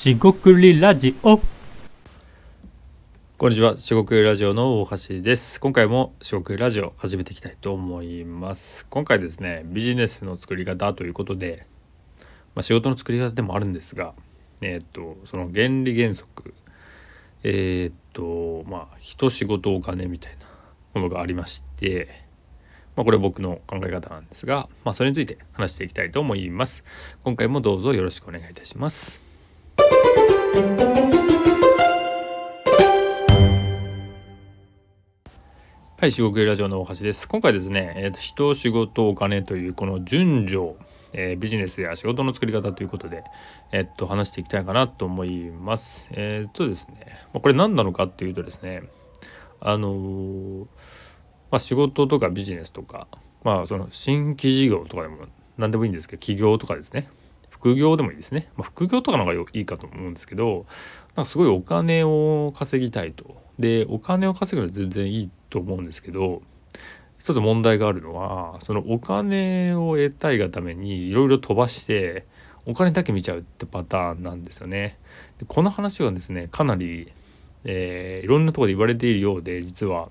しごくりラジオこんにちは、四国ラジオの大橋です。今回も四国ラジオ始めていきたいと思います。今回ですね、ビジネスの作り方ということで、まあ、仕事の作り方でもあるんですが、えーっとその原理原則、えーっとまあ人仕事お金みたいなものがありまして、まあ、これ僕の考え方なんですが、まあ、それについて話していきたいと思います。今回もどうぞよろしくお願いいたします。はい、四国ラジオの大橋です。今回ですね、えー人、仕事、お金というこの順序、えービジネスや仕事の作り方ということで、えっと、話していきたいかなと思います。えっとですね、まこれ何なのかっていうとですね、あのまあ、仕事とかビジネスとか、まあ、その新規事業とかでも何でもいいんですけど、起業とかですね、副業でもいいですね。まあ、副業とかの方がいいかと思うんですけど、なんかすごいお金を稼ぎたいと。で、お金を稼ぐのは全然いいと思うんですけど、一つ問題があるのは、そのお金を得たいがためにいろいろ飛ばして、お金だけ見ちゃうってパターンなんですよね。でこの話はですね、かなり、えーいろんなとこで言われているようで、実は、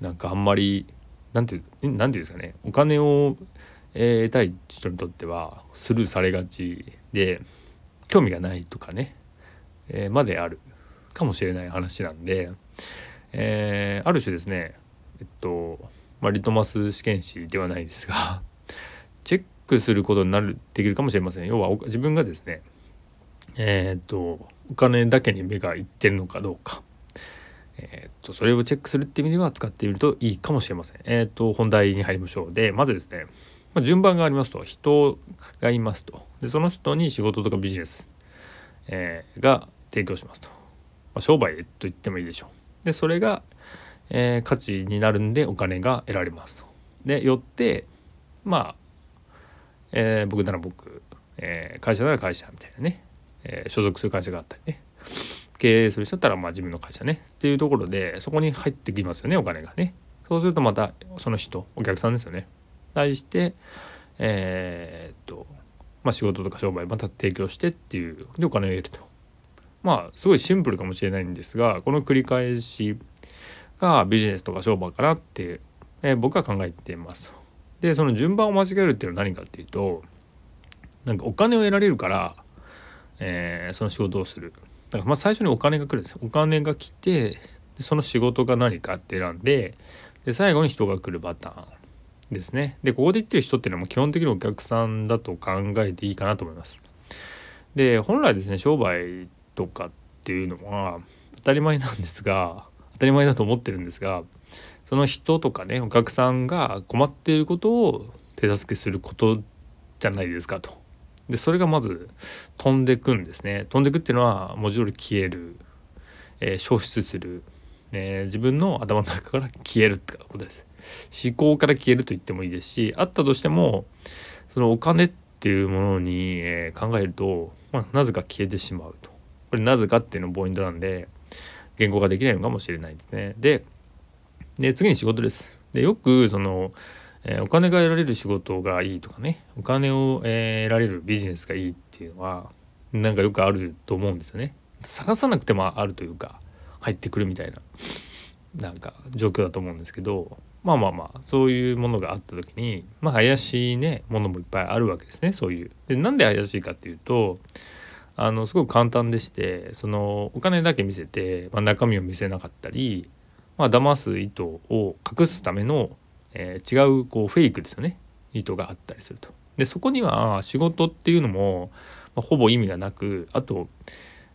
なんかあんまり、なんていう、なんていうんですかね、お金を、えー得たい人にとってはスルーされがちで、興味がないとかね、えーまであるかもしれない話なんで、えーある種ですねえっと、まあ、リトマス試験紙ではないですが チェックすることになるできるかもしれません。要は自分がですねえーっとお金だけに目がいってるのかどうか。えーっとそれをチェックするっていう意味では使っているといいかもしれません。えーっと本題に入りましょう。でまずですね、まあ、順番がありますと人がいますと。でその人に仕事とかビジネスえーが提供しますと、まあ、商売と言ってもいいでしょう。でそれが、えー価値になるんでお金が得られますと。でよってまあ、えー僕なら僕、えー会社なら会社みたいなね、え所属する会社があったりね。経営する人だったらまあ自分の会社ね。っていうところでそこに入ってきますよねお金がね。そうするとまたその人お客さんですよね。対してえーっとまあ、仕事とか商売また提供してっていうでお金を得ると。まあすごいシンプルかもしれないんですがこの繰り返しがビジネスとか商売かなって、えー僕は考えています。でその順番を間違えるっていうのは何かっていうとなんかお金を得られるから、えーその仕事をする。だからまあ最初にお金が来るんですお金が来てその仕事が何かって選んでで最後に人が来るパターン。ですね。で、ここで言ってる人っていうのはも基本的にお客さんだと考えていいかなと思います。で、本来ですね、商売とかっていうのは当たり前なんですが、当たり前だと思ってるんですが、その人とかね、お客さんが困っていることを手助けすることじゃないですかと。で、それがまず飛んでくんですね。飛んでくっていうのは文字通り消える、えー消失する、えー自分の頭の中から消えるってことです。思考から消えると言ってもいいですしあったとしてもそのお金っていうものに、え考えると、まあ、なぜか消えてしまうと。これなぜかっていうのポイントなんで言語化できないのかもしれないですね。でで次に仕事です。でよくその、えお金が得られる仕事がいいとかねお金を、え得られるビジネスがいいっていうのはなんかよくあると思うんですよね。探さなくてもあるというか入ってくるみたいななんか状況だと思うんですけどまあまあまあそういうものがあった時にまあ怪しいねものもいっぱいあるわけですねそういう。でなんで怪しいかっていうとあのすごく簡単でしてそのお金だけ見せて、まあ、中身を見せなかったりまあ騙す意図を隠すための、えー違うこうフェイクですよね意図があったりすると。でそこには仕事っていうのも、まあ、ほぼ意味がなくあと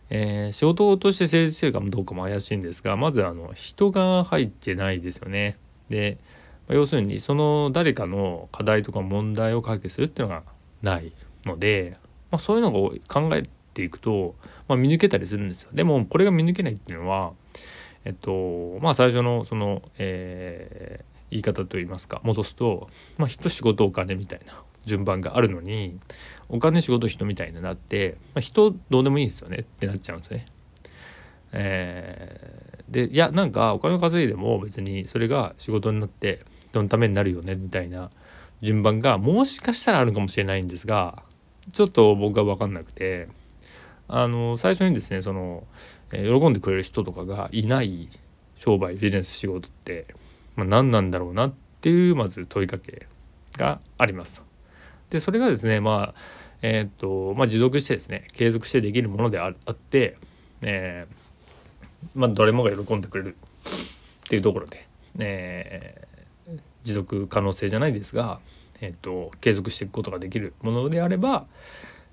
えー仕事として成立してるかもどうかも怪しいんですがまずあの人が入ってないですよね。で、ま要するにその誰かの課題とか問題を解決するっていうのがないので、まあ、そういうのを考えていくと、まあ、見抜けたりするんですよ。でもこれが見抜けないっていうのはえっとまあ最初のその、えー言い方といいますか戻すと、まあ、人仕事お金みたいな順番があるのにお金仕事人みたいになって、まあ、人どうでもいいですよねってなっちゃうんですね。えでいやなんかお金を稼いでも別にそれが仕事になって人のためになるよねみたいな順番がもしかしたらあるかもしれないんですがちょっと僕は分かんなくてあの最初にですねその、え、喜んでくれる人とかがいない商売ビジネス仕事って、まあ、何なんだろうなっていうまず問いかけがありますと。でそれがですねまあえー、っとまあ持続してですね継続してできるものであって、えー、まあ誰もが喜んでくれるっていうところで、えー、持続可能性じゃないですが、えー、っと継続していくことができるものであれば、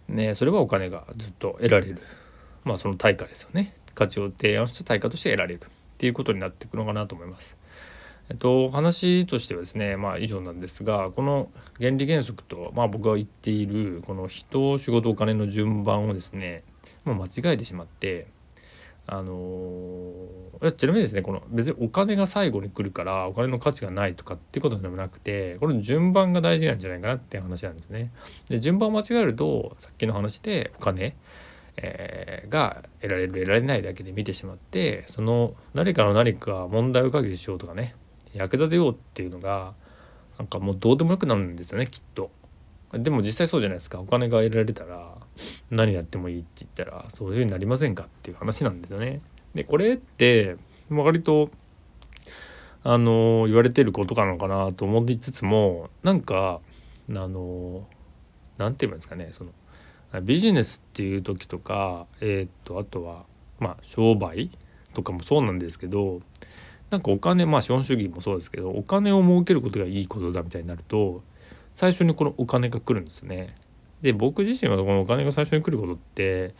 ね、それはお金がずっと得られるまあその対価ですよね価値を提案した対価として得られるっていうことになっていくのかなと思います。えっと、話としてはですね、まあ、以上なんですがこの原理原則と、まあ、僕が言っているこの人仕事お金の順番をですね、まあ、間違えてしまってあのー、ちなみにですねこの別にお金が最後に来るからお金の価値がないとかっていうことでもなくてこれ順番が大事なんじゃないかなって話なんですね。で順番を間違えるとさっきの話でお金えー、が得られる得られないだけで見てしまってその誰かの何か問題を解決しようとかね役立てようっていうのがなんかもうどうでもよくなるんですよねきっと。でも実際そうじゃないですかお金が得られたら何やってもいいって言ったらそういうふうになりませんか？っていう話なんですよね。でこれって割とあの言われてることなのかなと思いつつもなんかあの何て言うんですかねそのビジネスっていう時とかえー、っとあとはまあ商売とかもそうなんですけどなんかお金まあ資本主義もそうですけどお金を儲けることがいいことだみたいになると最初にこのお金が来るんですね。で僕自身はこのお金が最初に来ることって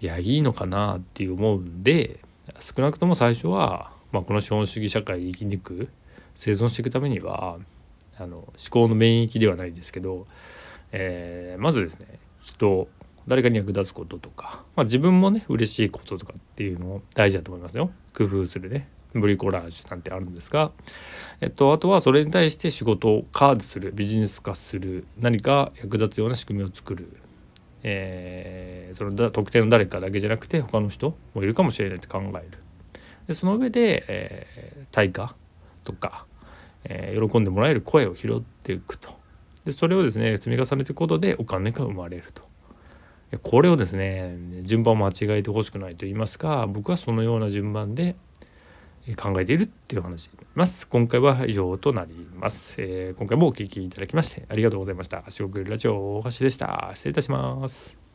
いやいいのかなっていう思うんで少なくとも最初は、まあ、この資本主義社会で生き抜く生存していくためにはあの思考の免疫ではないですけど、えー、まずですね人誰かに役立つこととか、まあ、自分もね嬉しいこととかっていうのも大事だと思いますよ。工夫するね。ブリコラージュなんてあるんですが、えっと、あとはそれに対して仕事をカードするビジネス化する何か役立つような仕組みを作る、えー、その特定の誰かだけじゃなくて他の人もいるかもしれないって考える。でその上で、えー、対価とか、えー、喜んでもらえる声を拾っていくと。でそれをですね積み重ねていくことでお金が生まれると。これをですね順番を間違えてほしくないと言いますか僕はそのような順番で考えているっていう話になります。今回は以上となります。えー、今回もお聴きいただきましてありがとうございました。足をくれるラジオ大橋でした。失礼いたします。